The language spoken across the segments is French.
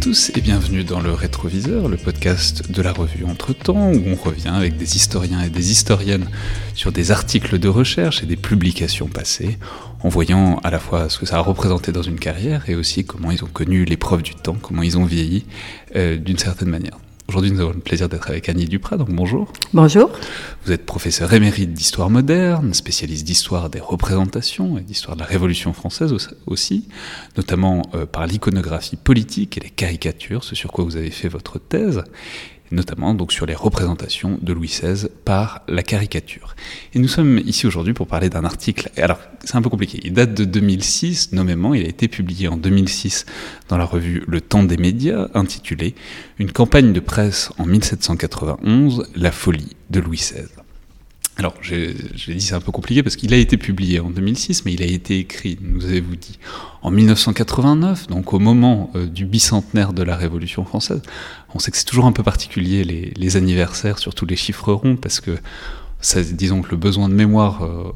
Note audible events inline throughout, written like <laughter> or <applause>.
tous et bienvenue dans le Rétroviseur, le podcast de la revue Entre-temps, où on revient avec des historiens et des historiennes sur des articles de recherche et des publications passées, en voyant à la fois ce que ça a représenté dans une carrière et aussi comment ils ont connu l'épreuve du temps, comment ils ont vieilli euh, d'une certaine manière. Aujourd'hui, nous avons le plaisir d'être avec Annie Duprat, donc bonjour. Bonjour. Vous êtes professeur émérite d'histoire moderne, spécialiste d'histoire des représentations et d'histoire de la Révolution française aussi, notamment euh, par l'iconographie politique et les caricatures, ce sur quoi vous avez fait votre thèse notamment donc sur les représentations de Louis XVI par la caricature. Et nous sommes ici aujourd'hui pour parler d'un article. Alors, c'est un peu compliqué. Il date de 2006, nommément. Il a été publié en 2006 dans la revue Le Temps des médias, intitulé Une campagne de presse en 1791, la folie de Louis XVI. Alors, j'ai dit c'est un peu compliqué parce qu'il a été publié en 2006, mais il a été écrit, nous avez-vous dit, en 1989, donc au moment euh, du bicentenaire de la Révolution française. On sait que c'est toujours un peu particulier les, anniversaires, surtout les chiffres ronds, parce que disons que le besoin de mémoire euh,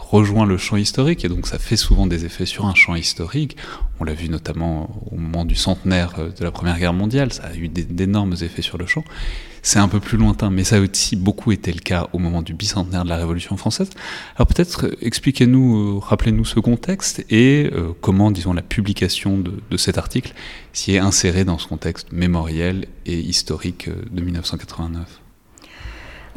rejoint le champ historique, et donc ça fait souvent des effets sur un champ historique. On l'a vu notamment au moment du centenaire euh, de la Première Guerre mondiale, ça a eu d'énormes effets sur le champ c'est un peu plus lointain, mais ça a aussi beaucoup été le cas au moment du bicentenaire de la Révolution française. Alors peut-être euh, expliquez-nous, euh, rappelez-nous ce contexte et euh, comment, disons, la publication de, de cet article s'y est insérée dans ce contexte mémoriel et historique de 1989.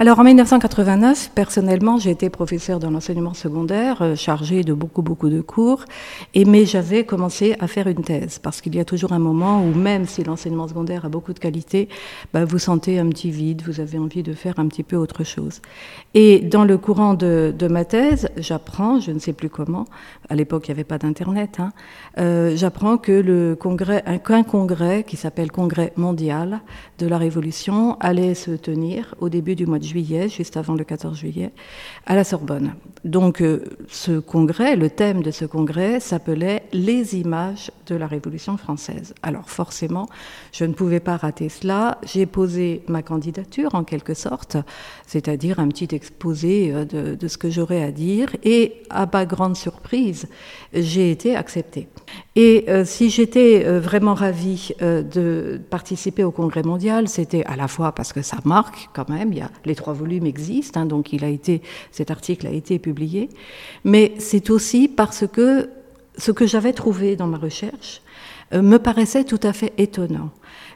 Alors en 1989, personnellement, j'ai été professeur dans l'enseignement secondaire, euh, chargé de beaucoup beaucoup de cours, et mais j'avais commencé à faire une thèse parce qu'il y a toujours un moment où même si l'enseignement secondaire a beaucoup de qualité, bah, vous sentez un petit vide, vous avez envie de faire un petit peu autre chose. Et dans le courant de, ma thèse, j'apprends, je ne sais plus comment, à l'époque il n'y avait pas d'internet, hein, euh, j'apprends que le congrès, un, un congrès qui s'appelle Congrès mondial de la Révolution allait se tenir au début du mois de juillet, juste avant le 14 juillet, à la Sorbonne. Donc euh, ce congrès, le thème de ce congrès s'appelait Les images de la Révolution française. Alors forcément, je ne pouvais pas rater cela. J'ai posé ma candidature en quelque sorte, c'est-à-dire un petit exposé euh, de, ce que j'aurais à dire, et à ma grande surprise, j'ai été acceptée. Et euh, si j'étais vraiment ravie de participer au Congrès mondial, c'était à la fois parce que ça marque quand même, il y a, les trois volumes existent, hein, donc cet article a été publié, mais c'est aussi parce que ce que j'avais trouvé dans ma recherche me paraissait tout à fait étonnant.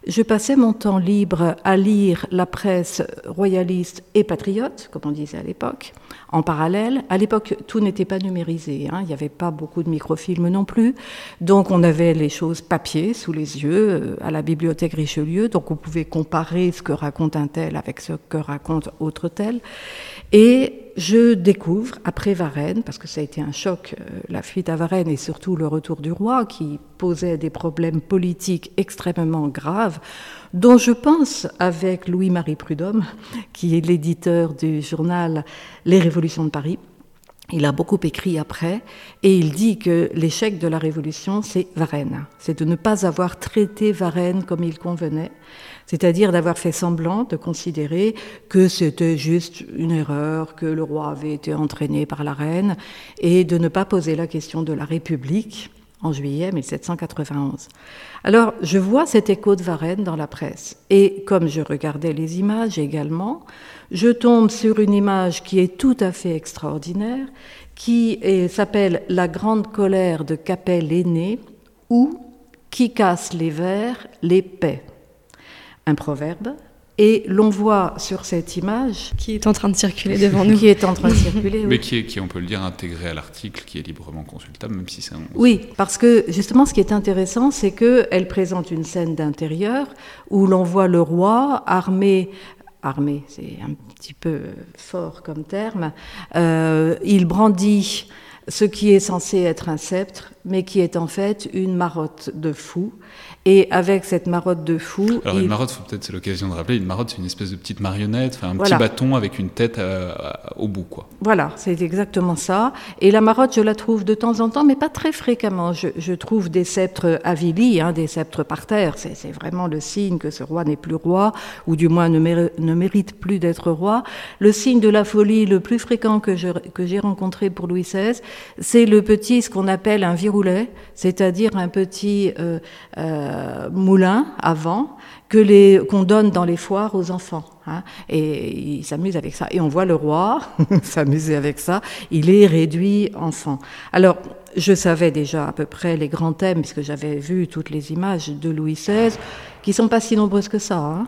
Je passais mon temps libre à lire la presse royaliste et patriote, comme on disait à l'époque, en parallèle. À l'époque, tout n'était pas numérisé, hein. il n'y avait pas beaucoup de microfilms non plus, donc on avait les choses papier sous les yeux euh, à la bibliothèque Richelieu, donc on pouvait comparer ce que raconte un tel avec ce que raconte autre tel. Et je découvre, après Varennes, parce que ça a été un choc, euh, la fuite à Varennes et surtout le retour du roi, qui posait des problèmes politiques extrêmement graves, dont je pense avec Louis-Marie Prudhomme, qui est l'éditeur du journal Les Révolutions de Paris. Il a beaucoup écrit après et il dit que l'échec de la Révolution, c'est Varennes. C'est de ne pas avoir traité Varennes comme il convenait, c'est-à-dire d'avoir fait semblant de considérer que c'était juste une erreur, que le roi avait été entraîné par la reine, et de ne pas poser la question de la République en juillet 1791. Alors, je vois cet écho de Varennes dans la presse, et comme je regardais les images également, je tombe sur une image qui est tout à fait extraordinaire, qui s'appelle La grande colère de Capelle aîné, ou Qui casse les verres, les paix un proverbe. Et l'on voit sur cette image qui est en train de circuler devant <laughs> nous, qui est en train de circuler, oui. mais qui est, qui on peut le dire, intégré à l'article, qui est librement consultable, même si c'est un... Oui, parce que justement, ce qui est intéressant, c'est que elle présente une scène d'intérieur où l'on voit le roi armé armé, c'est un petit peu fort comme terme. Euh, il brandit ce qui est censé être un sceptre, mais qui est en fait une marotte de fou. Et avec cette marotte de fou. Alors, une marotte, peut-être c'est l'occasion de rappeler, une marotte, c'est une espèce de petite marionnette, un petit bâton avec une tête euh, au bout, quoi. Voilà, c'est exactement ça. Et la marotte, je la trouve de temps en temps, mais pas très fréquemment. Je, je trouve des sceptres avilis, hein, des sceptres par terre. C'est vraiment le signe que ce roi n'est plus roi, ou du moins ne, mérite, ne mérite plus d'être roi. Le signe de la folie le plus fréquent que j'ai que rencontré pour Louis XVI, c'est le petit, ce qu'on appelle un c'est-à-dire un petit euh, euh, moulin avant que les qu'on donne dans les foires aux enfants. Hein, et il s'amuse avec ça. Et on voit le roi <laughs> s'amuser avec ça. Il est réduit enfant. Alors, je savais déjà à peu près les grands thèmes, puisque j'avais vu toutes les images de Louis XVI, qui sont pas si nombreuses que ça, hein,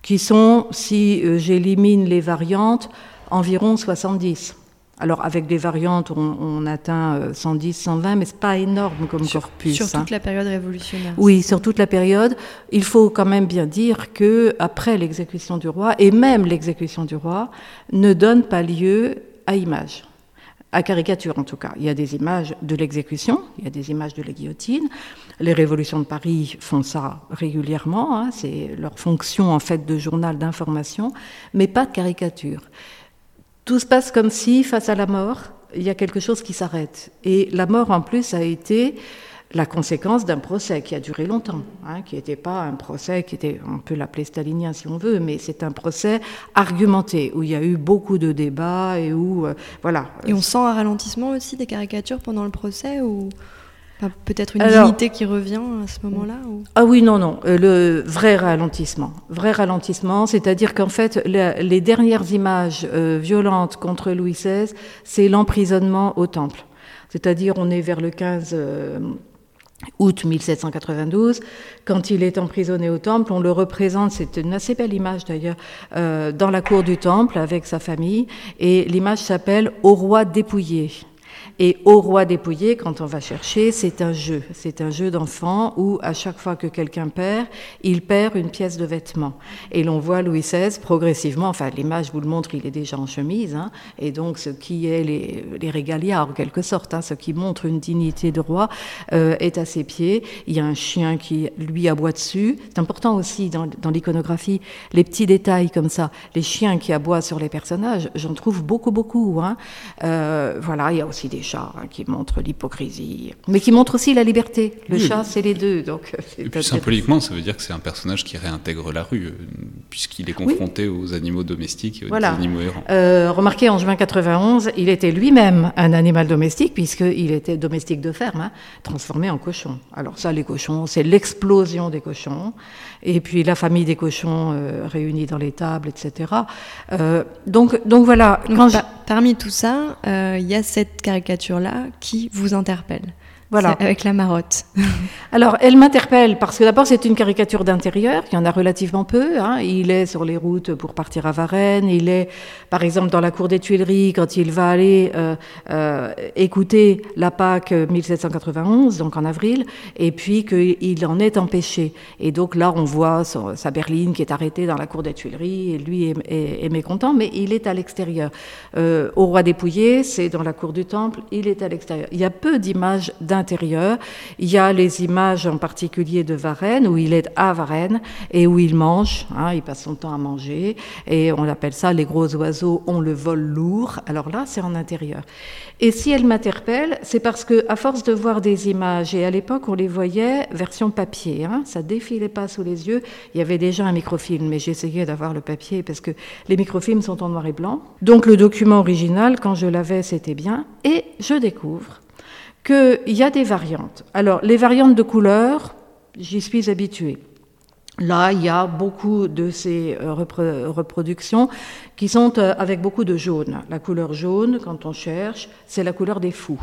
qui sont, si euh, j'élimine les variantes, environ 70. Alors avec des variantes, on, atteint 110, 120, mais c'est pas énorme comme corpus. Sur toute hein. la période révolutionnaire. Oui, sur toute la période. Il faut quand même bien dire que après l'exécution du roi, et même l'exécution du roi, ne donne pas lieu à image à caricature en tout cas. Il y a des images de l'exécution, il y a des images de la guillotine. Les révolutions de Paris font ça régulièrement, hein. c'est leur fonction en fait de journal d'information, mais pas de caricature. Tout se passe comme si, face à la mort, il y a quelque chose qui s'arrête. Et la mort en plus a été la conséquence d'un procès qui a duré longtemps, hein, qui n'était pas un procès qui était, on peut l'appeler stalinien si on veut, mais c'est un procès argumenté où il y a eu beaucoup de débats et où euh, voilà. Et on sent un ralentissement aussi des caricatures pendant le procès ou peut-être une dignité qui revient à ce moment-là Ah oui, non, non, euh, le vrai ralentissement, vrai ralentissement, c'est-à-dire qu'en fait les dernières images euh, violentes contre Louis XVI, c'est l'emprisonnement au Temple. C'est-à-dire on est vers le 15 août 1792, quand il est emprisonné au temple, on le représente, c'est une assez belle image d'ailleurs, euh, dans la cour du temple avec sa famille, et l'image s'appelle Au roi dépouillé. Et au roi dépouillé, quand on va chercher, c'est un jeu. C'est un jeu d'enfant où, à chaque fois que quelqu'un perd, il perd une pièce de vêtement. Et l'on voit Louis XVI progressivement, enfin l'image vous le montre, il est déjà en chemise, hein, et donc ce qui est les, les en quelque sorte, hein, ce qui montre une dignité de roi, euh, est à ses pieds. Il y a un chien qui lui aboie dessus. C'est important aussi dans, dans l'iconographie, les petits détails comme ça, les chiens qui aboient sur les personnages, j'en trouve beaucoup, beaucoup. Hein. Euh, voilà, il y a aussi des chats hein, qui montrent l'hypocrisie, mais qui montrent aussi la liberté. Le chat, c'est les deux. Donc, et puis symboliquement, ça veut dire que c'est un personnage qui réintègre la rue, euh, puisqu'il est confronté aux animaux domestiques et aux animaux errants. Euh, remarquez, en juin 91, il était lui-même un animal domestique, puisqu'il était domestique de ferme, hein, transformé en cochon. Alors ça, les cochons, c'est l'explosion des cochons, et puis la famille des cochons euh, réunis dans les tables, etc. donc, donc voilà. Parmi tout ça, il y a cette caricature là qui vous interpelle voilà. Avec la marotte. <laughs> Alors, elle m'interpelle parce que d'abord, c'est une caricature d'intérieur, il y en a relativement peu. Hein. Il est sur les routes pour partir à Varennes, il est, par exemple, dans la cour des Tuileries quand il va aller euh, euh, écouter la Pâque 1791, donc en avril, et puis qu'il en est empêché. Et donc là, on voit sa berline qui est arrêtée dans la cour des Tuileries, et lui est, mécontent, mais il est à l'extérieur. Euh, au roi dépouillé, c'est dans la cour du Temple, il est à l'extérieur. Il y a peu d'images d'intérieur il y a les images en particulier de Varennes, où il est à Varennes et où il mange, hein, il passe son temps à manger, et on appelle ça les gros oiseaux ont le vol lourd. Alors là, c'est en intérieur. Et si elle m'interpelle, c'est parce que à force de voir des images, et à l'époque on les voyait version papier, hein, ça défilait pas sous les yeux. Il y avait déjà un microfilm, mais j'essayais d'avoir le papier parce que les microfilms sont en noir et blanc. Donc le document original, quand je l'avais, c'était bien. Et je découvre qu'il y a des variantes. Alors, les variantes de couleur, j'y suis habituée. Là, il y a beaucoup de ces euh, reproductions qui sont euh, avec beaucoup de jaune. La couleur jaune, quand on cherche, c'est la couleur des fous.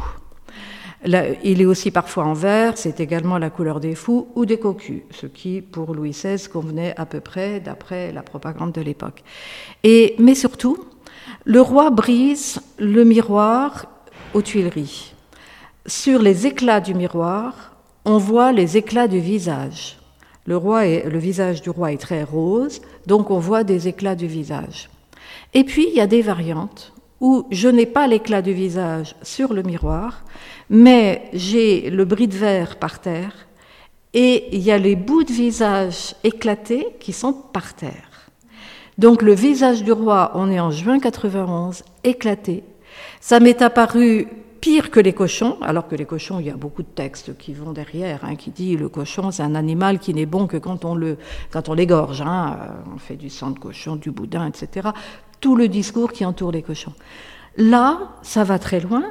il est aussi parfois en vert, c'est également la couleur des fous ou des cocus, ce qui, pour Louis XVI, convenait à peu près d'après la propagande de l'époque. Et, mais surtout, le roi brise le miroir aux Tuileries. Sur les éclats du miroir, on voit les éclats du visage. Le, roi le visage du roi est très rose, donc on voit des éclats du visage. Et puis, il y a des variantes où je n'ai pas l'éclat du visage sur le miroir, mais j'ai le bris de verre par terre et il y a les bouts de visage éclatés qui sont par terre. Donc le visage du roi, on est en juin 91, éclaté. Ça m'est apparu pire que les cochons, alors que les cochons, il y a beaucoup de textes qui vont derrière, hein, qui dit le cochon, c'est un animal qui n'est bon que quand on le, quand on l'égorge. Hein, euh, on fait du sang de cochon, du boudin, etc. Tout le discours qui entoure les cochons. Là, ça va très loin.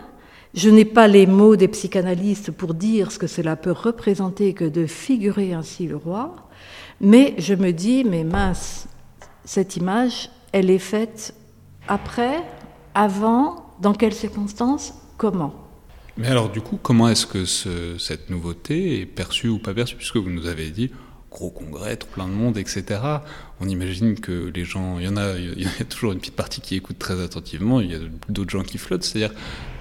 Je n'ai pas les mots des psychanalystes pour dire ce que cela peut représenter que de figurer ainsi le roi, mais je me dis, mais mince, cette image, elle est faite après, avant, dans quelles circonstances, comment? Mais alors du coup, comment est-ce que cette nouveauté est perçue ou pas perçue? Puisque vous nous avez dit, gros congrès, plein de monde, etc. On imagine que les gens, il y en a, il y a toujours une petite partie qui écoute très attentivement, il y a d'autres gens qui flottent. C'est-à-dire,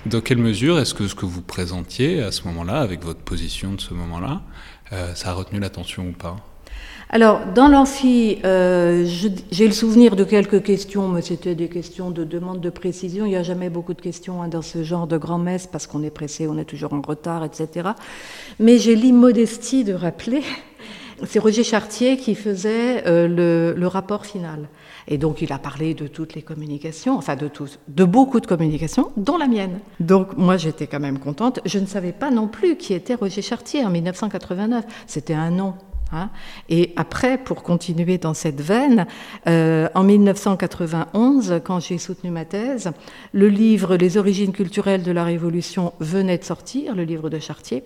dans quelle mesure est-ce que ce que vous présentiez à ce moment-là, avec votre position de ce moment-là, euh, ça a retenu l'attention ou pas? Alors, dans l'amphi, euh, j'ai le souvenir de quelques questions, mais c'était des questions de demande de précision. Il n'y a jamais beaucoup de questions hein, dans ce genre de grand-messe parce qu'on est pressé, on est toujours en retard, etc. Mais j'ai l'immodestie de rappeler, <laughs> c'est Roger Chartier qui faisait euh, le, rapport final. Et donc, il a parlé de toutes les communications, enfin de tous, de beaucoup de communications, dont la mienne. Donc, moi, j'étais quand même contente. Je ne savais pas non plus qui était Roger Chartier en 1989. C'était un nom Hein. Et après, pour continuer dans cette veine, euh, en 1991, quand j'ai soutenu ma thèse, le livre Les origines culturelles de la Révolution venait de sortir, le livre de Chartier.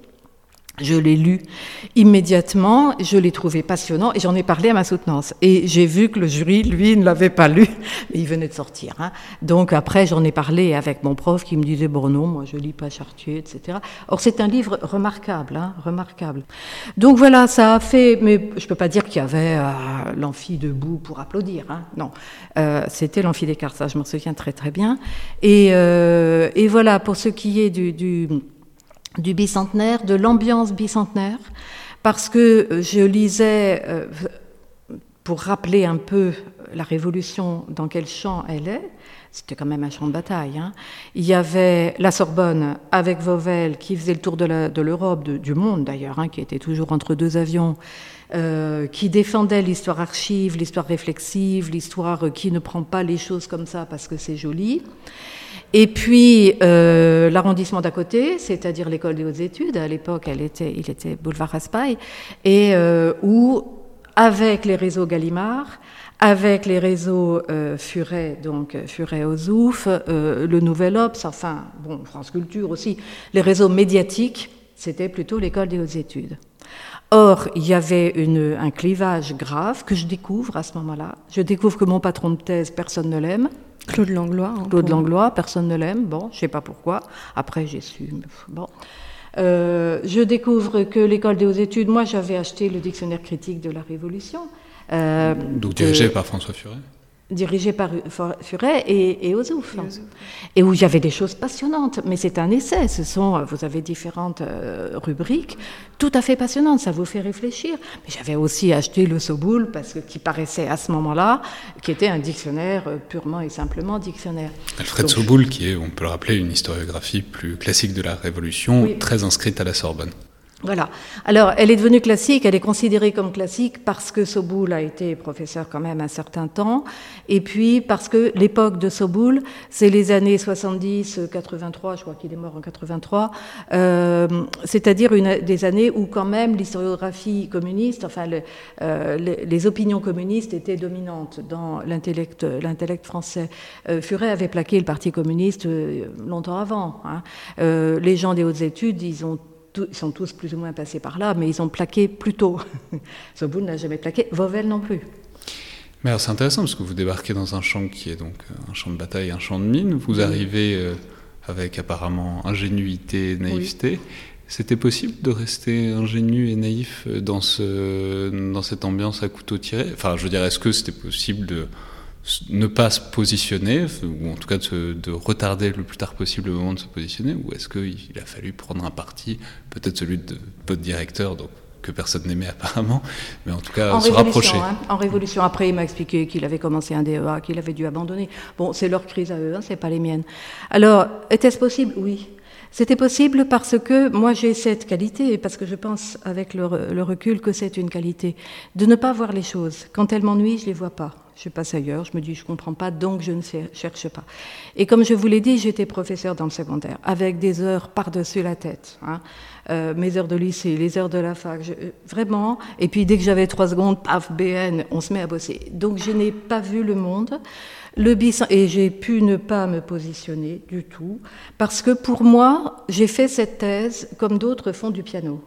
Je l'ai lu immédiatement, je l'ai trouvé passionnant et j'en ai parlé à ma soutenance. Et j'ai vu que le jury, lui, ne l'avait pas lu, <laughs> mais il venait de sortir. Hein. Donc après, j'en ai parlé avec mon prof qui me disait bon non, moi je lis pas Chartier, etc. Or c'est un livre remarquable, hein, remarquable. Donc voilà, ça a fait, mais je peux pas dire qu'il y avait euh, l'amphi debout pour applaudir. Hein. Non, euh, c'était l'amphi des ça je m'en souviens très très bien. Et, euh, voilà pour ce qui est du du bicentenaire, de l'ambiance bicentenaire, parce que euh, je lisais, euh, pour rappeler un peu la Révolution, dans quel champ elle est, c'était quand même un champ de bataille. Hein. Il y avait la Sorbonne avec Vauvel qui faisait le tour de l'Europe, du monde d'ailleurs, hein, qui était toujours entre deux avions, euh, qui défendait l'histoire archive, l'histoire réflexive, l'histoire qui ne prend pas les choses comme ça parce que c'est joli. Et puis euh, l'arrondissement d'à côté, c'est-à-dire l'école des hautes études, à l'époque elle était, il était boulevard Raspail, et euh, où, avec les réseaux Gallimard, avec les réseaux euh, Furet, donc Furet aux Ouf, euh, le Nouvel Obs, enfin, bon, France Culture aussi, les réseaux médiatiques, c'était plutôt l'école des hautes études. Or, il y avait une, un clivage grave que je découvre à ce moment-là. Je découvre que mon patron de thèse, personne ne l'aime. Claude Langlois. Hein, Claude Langlois, personne ne l'aime. Bon, je sais pas pourquoi. Après, j'ai su. Bon. Euh, je découvre que l'école des hautes études, moi j'avais acheté le dictionnaire critique de la Révolution. Euh, Donc dirigé par François Furet dirigé par Furet et, et Ozouf, et où il y avait des choses passionnantes. Mais c'est un essai. Ce sont, vous avez différentes euh, rubriques, tout à fait passionnantes. Ça vous fait réfléchir. Mais j'avais aussi acheté le Soboul parce que qui paraissait à ce moment-là, qui était un dictionnaire euh, purement et simplement dictionnaire. Alfred Soboul, qui est, on peut le rappeler, une historiographie plus classique de la Révolution, très inscrite à la Sorbonne. Voilà. Alors, elle est devenue classique, elle est considérée comme classique parce que Soboul a été professeur quand même un certain temps, et puis parce que l'époque de Soboul, c'est les années 70, 83, je crois qu'il est mort en 83, euh, c'est-à-dire des années où quand même l'historiographie communiste, enfin euh, les, opinions communistes étaient dominantes dans l'intellect, l'intellect français. Euh, Furet avait plaqué le Parti communiste euh, longtemps avant. Hein. les gens des hautes études, ils ont ils sont tous plus ou moins passés par là, mais ils ont plaqué plus tôt. <laughs> Soboul n'a jamais plaqué, Vauvel non plus. Mais c'est intéressant parce que vous débarquez dans un champ qui est donc euh, un champ de bataille, un champ de mine. Vous arrivez euh, avec apparemment ingénuité, naïveté. C'était possible de rester ingénu et naïf dans, ce, dans cette ambiance à couteau tiré? Enfin, je veux dire, est-ce que c'était possible de ne pas se positionner, ou en tout cas de, retarder le plus tard possible le moment de se positionner, ou est-ce qu'il a fallu prendre un parti, peut-être celui de votre directeur, donc, que personne n'aimait apparemment, mais en tout cas se rapprocher hein. En révolution, après, il m'a expliqué qu'il avait commencé un DEA, qu'il avait dû abandonner. Bon, c'est leur crise à eux, hein, c'est pas les miennes. Alors, était-ce possible? Oui. C'était possible parce que moi j'ai cette qualité, et parce que je pense avec le, recul que c'est une qualité, de ne pas voir les choses. Quand elles m'ennuient, je les vois pas. Je passe ailleurs, je me dis je comprends pas, donc je ne cherche pas. Et comme je vous l'ai dit, j'étais professeur dans le secondaire, avec des heures par-dessus la tête. Hein. Euh, mes heures de lycée, les heures de la fac, euh, vraiment. Et puis dès que j'avais trois secondes, paf, BN, on se met à bosser. Donc je n'ai pas vu le monde. Le et j'ai pu ne pas me positionner du tout, parce que pour moi, j'ai fait cette thèse comme d'autres font du piano.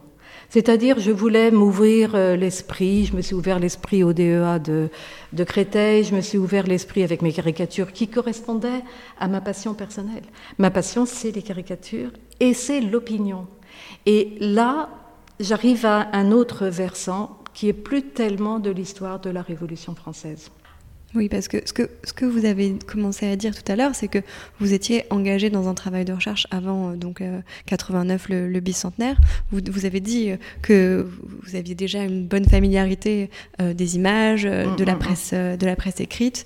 C'est-à-dire, je voulais m'ouvrir euh, l'esprit, je me suis ouvert l'esprit au DEA de, de Créteil, je me suis ouvert l'esprit avec mes caricatures qui correspondaient à ma passion personnelle. Ma passion, c'est les caricatures et c'est l'opinion. Et là, j'arrive à un autre versant qui est plus tellement de l'histoire de la Révolution française. Oui, parce que ce, que ce que vous avez commencé à dire tout à l'heure, c'est que vous étiez engagé dans un travail de recherche avant euh, donc 89, euh, le, bicentenaire. Vous, vous, avez dit euh, que vous aviez déjà une bonne familiarité des images, de la mm, mm, mm. presse, de la presse écrite.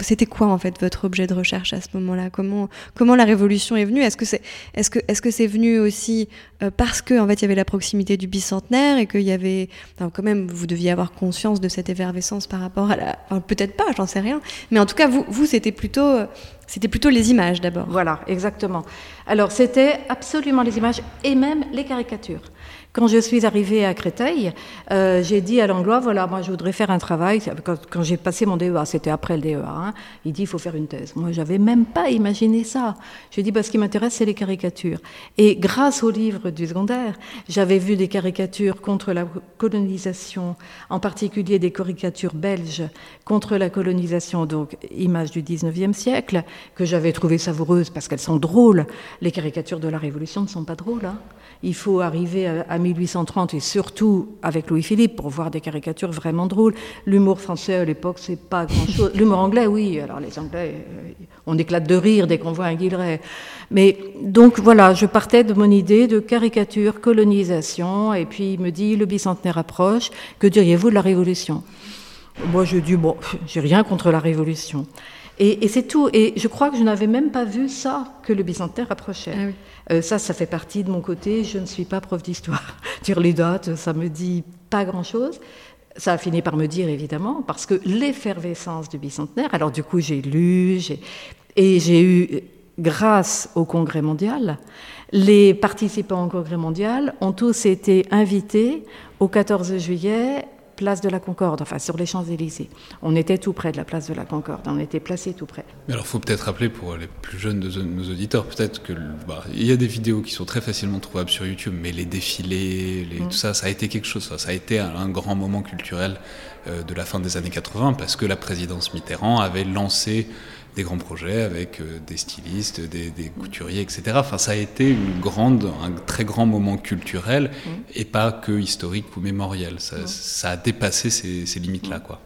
C'était quoi en fait votre objet de recherche à ce moment-là? Comment comment la révolution est venue? Est-ce que c'est est-ce que est-ce que c'est venu aussi parce que en fait il y avait la proximité du bicentenaire et qu'il y avait quand même vous deviez avoir conscience de cette effervescence par rapport à la peut-être pas, j'en sais rien. Mais en tout cas, vous, vous c'était plutôt, c'était plutôt les images d'abord. Voilà, exactement. Alors, c'était absolument les images et même les caricatures. Quand je suis arrivée à Créteil, euh, j'ai dit à Langlois, voilà, moi je voudrais faire un travail. Quand, j'ai passé mon DEA, c'était après le DEA, hein, il dit, il faut faire une thèse. Moi, j'avais même pas imaginé ça. J'ai dit, bah, ce qui m'intéresse, c'est les caricatures. Et grâce au livre du secondaire, j'avais vu des caricatures contre la colonisation, en particulier des caricatures belges contre la colonisation, donc images du 19e siècle, que j'avais trouvées savoureuses parce qu'elles sont drôles. Les caricatures de la Révolution ne sont pas drôles. Hein. Il faut arriver à 1830 et surtout avec Louis-Philippe pour voir des caricatures vraiment drôles. L'humour français à l'époque, c'est pas grand-chose. L'humour anglais, oui. Alors les Anglais, euh, on éclate de rire dès qu'on voit un Guilleret. Mais donc voilà, je partais de mon idée de caricature, colonisation, et puis il me dit le bicentenaire approche. Que diriez-vous de la Révolution? Moi, je dis bon, j'ai rien contre la Révolution. Et, c'est tout. Et je crois que je n'avais même pas vu ça que le bicentenaire approchait. Ah euh, ça, ça fait partie de mon côté. Je ne suis pas prof d'histoire. <laughs> Dire les dates, ça me dit pas grand-chose. Ça a fini par me dire, évidemment, parce que l'effervescence du bicentenaire, alors du coup, j'ai lu, et j'ai eu, grâce au Congrès mondial, les participants au Congrès mondial ont tous été invités au 14 juillet place de la Concorde, enfin sur les Champs-Élysées. On était tout près de la place de la Concorde, on était placé tout près. Mais alors, il faut peut-être rappeler pour les plus jeunes de nos auditeurs, peut-être que bah, il y a des vidéos qui sont très facilement trouvables sur YouTube, mais les défilés, mm. tout ça, ça a été quelque chose. Ça, a été un, grand moment culturel euh, de la fin des années 80 parce que la présidence Mitterrand avait lancé des grands projets avec euh, des stylistes, des, couturiers, etc. Enfin, ça a été une grande, un très grand moment culturel mm. et pas que historique ou mémoriel. Ça, a dépassé ces, limites-là, mm. quoi.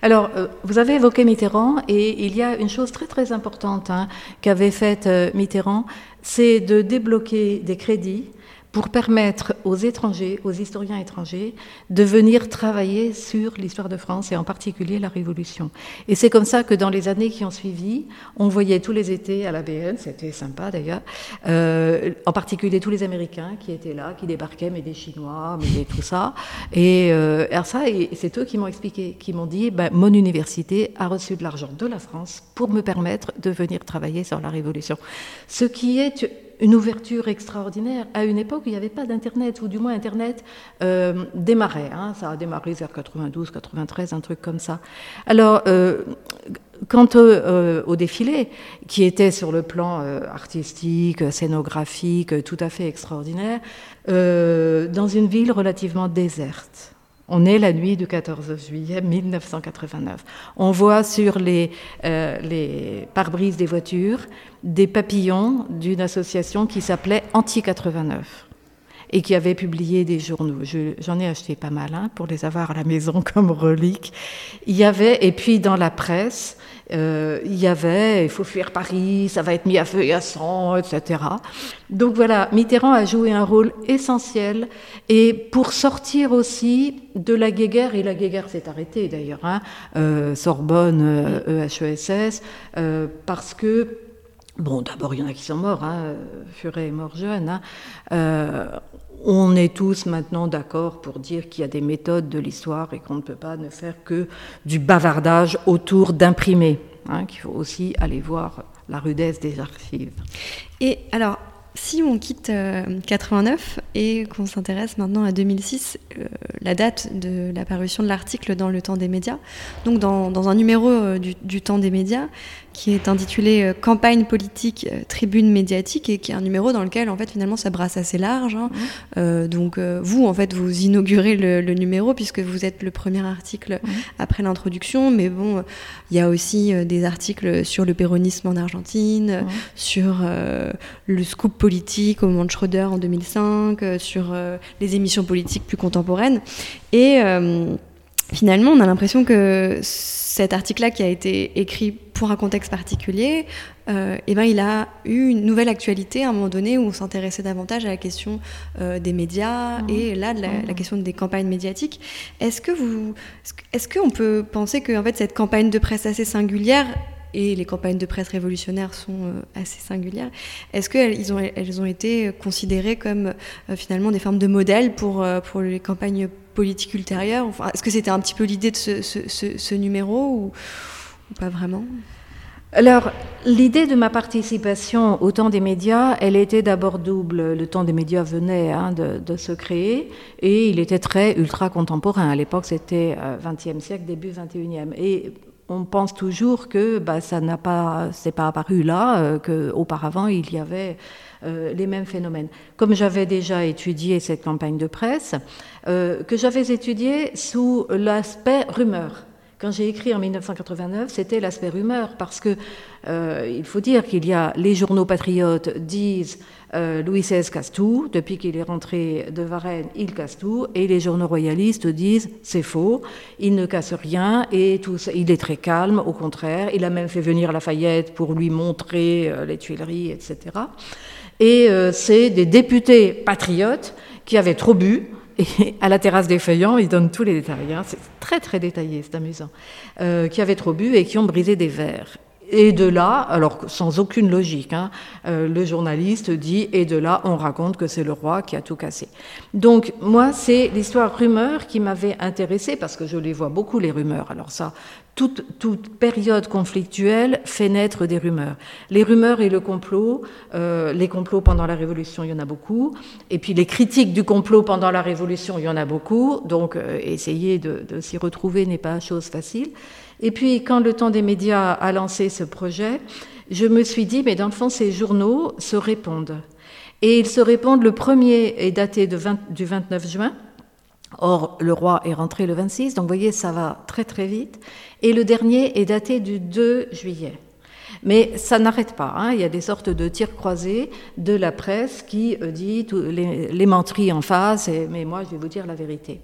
Alors, euh, vous avez évoqué Mitterrand et il y a une chose très très importante hein, qu'avait faite euh, Mitterrand, c'est de débloquer des crédits pour permettre aux étrangers, aux historiens étrangers, de venir travailler sur l'histoire de France et en particulier la Révolution. Et c'est comme ça que dans les années qui ont suivi, on voyait tous les étés à la BN, c'était sympa d'ailleurs, euh, en particulier tous les Américains qui étaient là, qui débarquaient, mais des Chinois, mais tout ça. Et, euh, ça, et c'est eux qui m'ont expliqué, qui m'ont dit, ben, mon université a reçu de l'argent de la France pour me permettre de venir travailler sur la Révolution. Ce qui est une ouverture extraordinaire à une époque où il n'y avait pas d'Internet, ou du moins Internet euh, démarrait. Hein. ça a démarré vers 92, 93, un truc comme ça. Alors, euh, quant euh, au, défilé, qui était sur le plan artistique, scénographique, tout à fait extraordinaire, dans une ville relativement déserte. On est la nuit du 14 juillet 1989. On voit sur les, euh, les pare-brises des voitures des papillons d'une association qui s'appelait Anti-89 et qui avait publié des journaux. J'en ai acheté pas mal hein, pour les avoir à la maison <laughs> comme relique. Il y avait, et puis dans la presse, euh, il y avait, il faut fuir Paris, ça va être mis à feu et à sang, etc. Donc voilà, Mitterrand a joué un rôle essentiel et pour sortir aussi de la guéguerre, et la guéguerre s'est arrêtée d'ailleurs, hein, euh, Sorbonne, EHESS, euh, parce que Bon, d'abord, il y en a qui sont morts, hein, Furet est mort jeune. Hein. on est tous maintenant d'accord pour dire qu'il y a des méthodes de l'histoire et qu'on ne peut pas ne faire que du bavardage autour d'imprimés, hein, qu'il faut aussi aller voir la rudesse des archives. Et alors, si on quitte 89 euh, et qu'on s'intéresse maintenant à 2006, euh, la date de l'apparition de l'article dans le temps des médias, donc dans, un numéro euh, du, temps des médias, qui est intitulé Campagne politique, tribune médiatique, et qui est un numéro dans lequel, en fait, finalement, ça brasse assez large. Hein. Mmh. Donc, vous, en fait, vous inaugurez le, numéro, puisque vous êtes le premier article mmh. après l'introduction, mais bon, il y a aussi des articles sur le péronisme en Argentine, mmh. sur le scoop politique au moment de Schroeder en 2005, sur les émissions politiques plus contemporaines. Et finalement, on a l'impression que cet article-là, qui a été écrit pour un contexte particulier, euh, eh ben, il a eu une nouvelle actualité à un moment donné où on s'intéressait davantage à la question euh, des médias mmh. et là, de la, mmh. question des campagnes médiatiques. Est-ce que vous, est-ce qu'on peut penser que en fait, cette campagne de presse assez singulière et les campagnes de presse révolutionnaires sont euh, assez singulières. Est-ce qu'elles ont, été considérées comme finalement des formes de modèles pour, pour les campagnes politique ultérieure enfin, Est-ce que c'était un petit peu l'idée de ce, numéro ou, pas vraiment? Alors, l'idée de ma participation au temps des médias, elle était d'abord double. Le temps des médias venait hein, de, se créer et il était très ultra contemporain. À l'époque, c'était 20e euh, siècle, début 21e. Et on pense toujours que bah, ça n'a pas, c'est pas apparu là, euh, qu'auparavant il y avait euh, les mêmes phénomènes. Comme j'avais déjà étudié cette campagne de presse, euh, que j'avais étudié sous l'aspect rumeur. Quand j'ai écrit en 1989, c'était l'aspect rumeur, parce que euh, il faut dire qu'il y a les journaux patriotes disent Louis XVI casse tout, depuis qu'il est rentré de Varennes, il casse tout, et les journaux royalistes disent c'est faux, il ne casse rien, et il est très calme, au contraire, il a même fait venir Lafayette pour lui montrer les Tuileries, etc. Et euh, c'est des députés patriotes qui avaient trop bu. Et à la terrasse des Feuillants, ils donnent tous les détails. Hein. c'est très très détaillé, c'est amusant. Euh, qui avaient trop bu et qui ont brisé des verres. Et de là, alors sans aucune logique, hein, euh, le journaliste dit, et de là, on raconte que c'est le roi qui a tout cassé. Donc moi, c'est l'histoire rumeur qui m'avait intéressée, parce que je les vois beaucoup, les rumeurs. Alors ça, toute, période conflictuelle fait naître des rumeurs. Les rumeurs et le complot, euh, les complots pendant la Révolution, il y en a beaucoup, et puis les critiques du complot pendant la Révolution, il y en a beaucoup, donc euh, essayer de, de s'y retrouver n'est pas chose facile. Et puis quand le temps des médias a lancé ce projet, je me suis dit, mais dans le fond, ces journaux se répondent. Et ils se répondent, le premier est daté du 29 juin, Or, le roi est rentré le 26, donc vous voyez, ça va très très vite. Et le dernier est daté du 2 juillet. Mais ça n'arrête pas. Hein. Il y a des sortes de tirs croisés de la presse qui euh, dit les, menteries en face, mais moi je vais vous dire la vérité.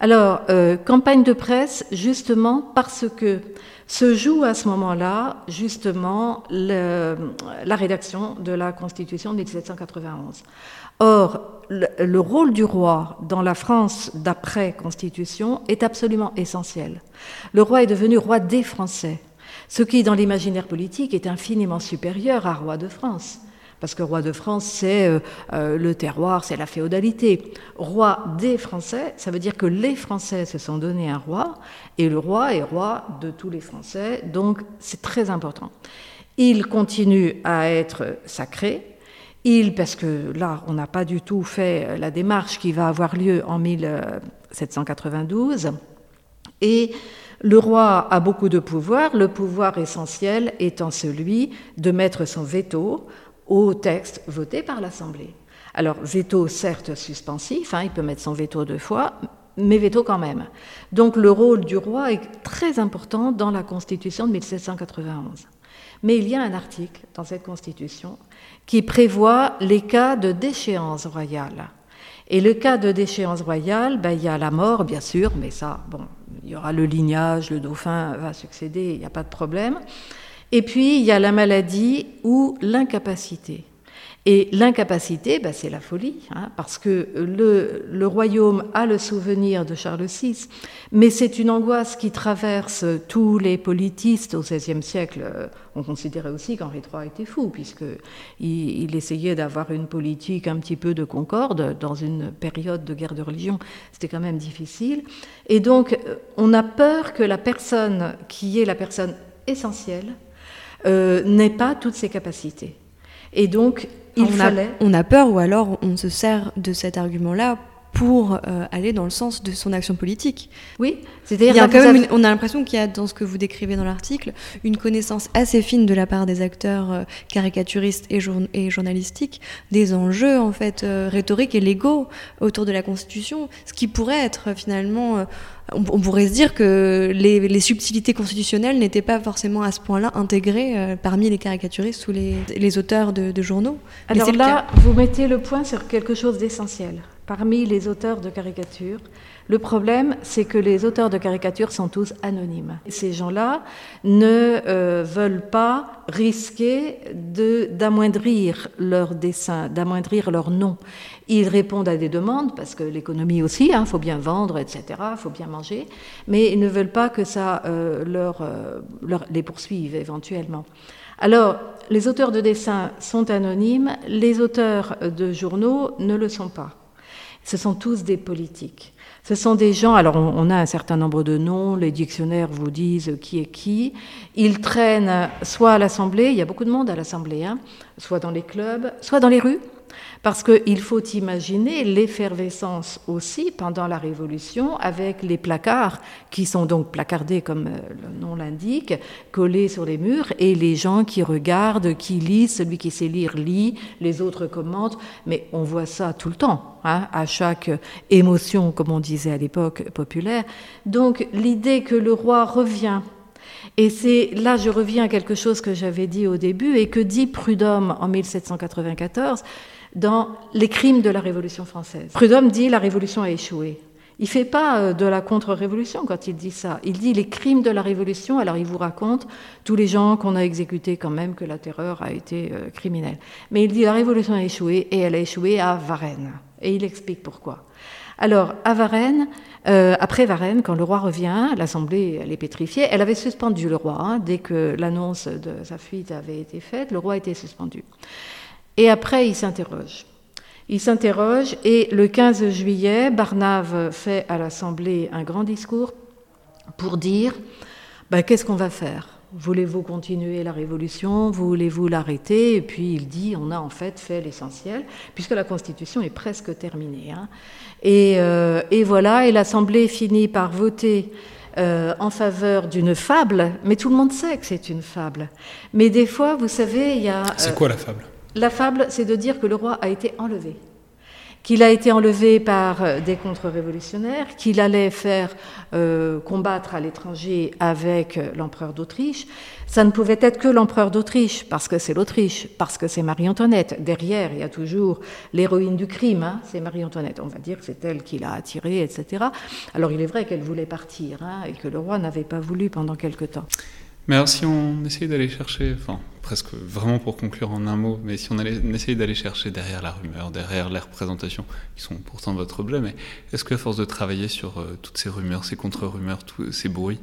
Alors, euh, campagne de presse, justement parce que se joue à ce moment-là, justement, la rédaction de la Constitution de 1791. Or, le, rôle du roi dans la France d'après-Constitution est absolument essentiel. Le roi est devenu roi des Français, ce qui, dans l'imaginaire politique, est infiniment supérieur à roi de France. Parce que roi de France, c'est euh, euh, le terroir, c'est la féodalité. Roi des Français, ça veut dire que les Français se sont donné un roi, et le roi est roi de tous les Français, donc c'est très important. Il continue à être sacré, il, parce que là, on n'a pas du tout fait la démarche qui va avoir lieu en 1792, et le roi a beaucoup de pouvoir, le pouvoir essentiel étant celui de mettre son veto au texte voté par l'Assemblée. Alors, veto certes suspensif, hein, il peut mettre son veto deux fois, mais veto quand même. Donc le rôle du roi est très important dans la Constitution de 1791. Mais il y a un article dans cette Constitution qui prévoit les cas de déchéance royale. Et le cas de déchéance royale, ben, il y a la mort, bien sûr, mais ça, bon, il y aura le lignage, le dauphin va succéder, il n'y a pas de problème. Et puis, il y a la maladie ou l'incapacité. Et l'incapacité, bah, c'est la folie, hein, parce que le, royaume a le souvenir de Charles VI, mais c'est une angoisse qui traverse tous les politistes au XVIe siècle. On considérait aussi qu'Henri III était fou, puisqu'il il essayait d'avoir une politique un petit peu de concorde dans une période de guerre de religion. C'était quand même difficile. Et donc, on a peur que la personne qui est la personne essentielle euh, n'ait pas toutes ses capacités. Et donc, il on fallait. A, on a peur ou alors on se sert de cet argument-là pour euh, aller dans le sens de son action politique. Oui, c'est-à-dire quand même on a l'impression qu'il y a dans ce que vous décrivez dans l'article une connaissance assez fine de la part des acteurs euh, caricaturistes et, et, journalistiques des enjeux en fait euh, rhétoriques et légaux autour de la Constitution, ce qui pourrait être finalement on, pourrait se dire que les, subtilités constitutionnelles n'étaient pas forcément à ce point-là intégrées parmi les caricaturistes ou les, les auteurs de, de journaux. Alors là, vous mettez le point sur quelque chose d'essentiel parmi les auteurs de caricatures. Le problème, c'est que les auteurs de caricatures sont tous anonymes. Ces gens-là ne euh, veulent pas risquer d'amoindrir leur dessin, d'amoindrir leur nom. Ils répondent à des demandes, parce que l'économie aussi, il hein, faut bien vendre, etc., il faut bien manger, mais ils ne veulent pas que ça euh, leur, euh, les poursuive éventuellement. Alors, les auteurs de dessins sont anonymes, les auteurs de journaux ne le sont pas ce sont tous des politiques. Ce sont des gens, alors on, a un certain nombre de noms, les dictionnaires vous disent qui est qui. Ils traînent soit à l'Assemblée, il y a beaucoup de monde à l'Assemblée, hein, soit dans les clubs, soit dans les rues. Parce qu'il faut imaginer l'effervescence aussi pendant la Révolution avec les placards qui sont donc placardés comme euh, le nom l'indique, collés sur les murs et les gens qui regardent, qui lisent, celui qui sait lire lit, les autres commentent, mais on voit ça tout le temps, hein, à chaque émotion, comme on disait à l'époque populaire. Donc l'idée que le roi revient et c'est là, je reviens à quelque chose que j'avais dit au début et que dit Prudhomme en 1794 dans Les crimes de la Révolution française. Prudhomme dit la Révolution a échoué. Il ne fait pas euh, de la contre-révolution quand il dit ça. Il dit les crimes de la Révolution. Alors il vous raconte tous les gens qu'on a exécutés quand même, que la terreur a été euh, criminelle. Mais il dit la Révolution a échoué et elle a échoué à Varennes. Et il explique pourquoi. Alors à Varennes, euh, après Varennes, quand le roi revient, l'Assemblée elle est pétrifiée. Elle avait suspendu le roi hein, dès que l'annonce de sa fuite avait été faite. Le roi était suspendu. Et après, il s'interroge. Il s'interroge et le 15 juillet, Barnave fait à l'Assemblée un grand discours pour dire ben, qu'est-ce qu'on va faire? Voulez-vous continuer la révolution? Voulez-vous l'arrêter? Et puis il dit on a en fait fait l'essentiel, puisque la Constitution est presque terminée. Hein. Euh, et, voilà, et l'Assemblée finit par voter euh, en faveur d'une fable, mais tout le monde sait que c'est une fable. Mais des fois, vous savez, il y a... C'est quoi la fable? La fable, c'est de dire que le roi a été enlevé, qu'il a été enlevé par euh, des contre-révolutionnaires, qu'il allait faire euh, combattre à l'étranger avec euh, l'empereur d'Autriche. Ça ne pouvait être que l'empereur d'Autriche, parce que c'est l'Autriche, parce que c'est Marie-Antoinette. Derrière, il y a toujours l'héroïne du crime, hein, c'est Marie-Antoinette. On va dire que c'est elle qui l'a attirée, etc. Alors il est vrai qu'elle voulait partir, hein, et que le roi n'avait pas voulu pendant quelque temps. Mais alors si on essayait d'aller chercher, enfin presque vraiment pour conclure en un mot, mais si on, allait, d'aller chercher derrière la rumeur, derrière les représentations, qui sont pourtant votre objet, mais est-ce qu'à force de travailler sur euh, toutes ces rumeurs, ces contre-rumeurs, tous ces bruits,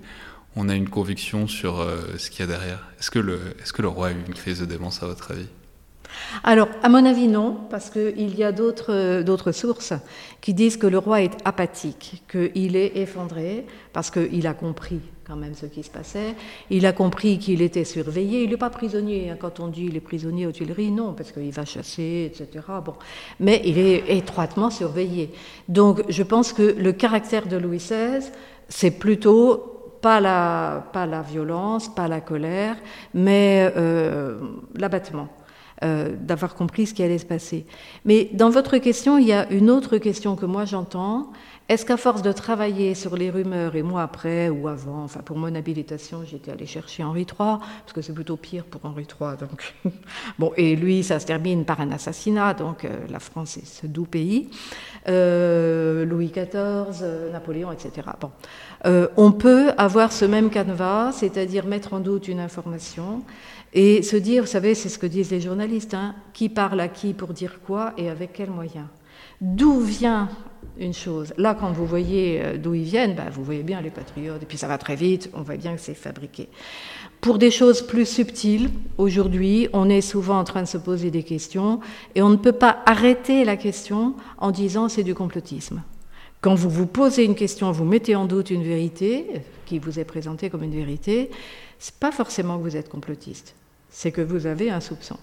on a une conviction sur euh, ce qu'il y a derrière? Est-ce que, le, est-ce que le roi a eu une crise de démence à votre avis? Alors, à mon avis, non, parce qu'il y a d'autres, d'autres sources qui disent que le roi est apathique, qu'il est effondré, parce qu'il a compris quand même ce qui se passait. Il a compris qu'il était surveillé. Il n'est pas prisonnier. Hein. Quand on dit il est prisonnier aux Tuileries, non, parce qu'il va chasser, etc. Bon. Mais il est étroitement surveillé. Donc je pense que le caractère de Louis XVI, c'est plutôt pas la, pas la violence, pas la colère, mais euh, l'abattement. Euh, d'avoir compris ce qui allait se passer. Mais dans votre question, il y a une autre question que moi j'entends, est-ce qu'à force de travailler sur les rumeurs, et moi après ou avant, enfin pour mon habilitation, j'étais allée chercher Henri III, parce que c'est plutôt pire pour Henri III, donc <laughs> bon, et lui, ça se termine par un assassinat, donc euh, la France est ce doux pays, euh, Louis XIV, euh, Napoléon, etc. Bon, on peut avoir ce même canevas, c'est-à-dire mettre en doute une information et se dire, vous savez, c'est ce que disent les journalistes, hein, qui parle à qui pour dire quoi et avec quels moyens. D'où vient une chose. Là, quand vous voyez euh, d'où ils viennent, bah, vous voyez bien les patriotes, et puis ça va très vite, on voit bien que c'est fabriqué. Pour des choses plus subtiles, aujourd'hui, on est souvent en train de se poser des questions, et on ne peut pas arrêter la question en disant c'est du complotisme. Quand vous vous posez une question, vous mettez en doute une vérité qui vous est présentée comme une vérité, c'est pas forcément que vous êtes complotiste, c'est que vous avez un soupçon.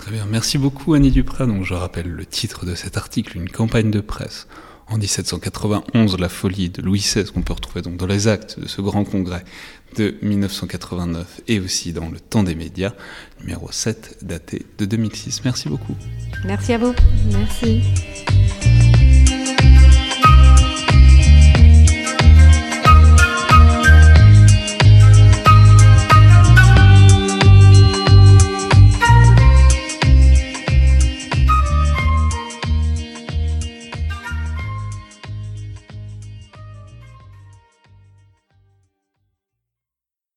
Très bien, merci beaucoup Annie Duprat. Donc je rappelle le titre de cet article, une campagne de presse en 1791, la folie de Louis XVI, qu'on peut retrouver donc dans les actes de ce grand congrès de 1989 et aussi dans le temps des médias, numéro 7, daté de 2006. Merci beaucoup. Merci à vous. Merci.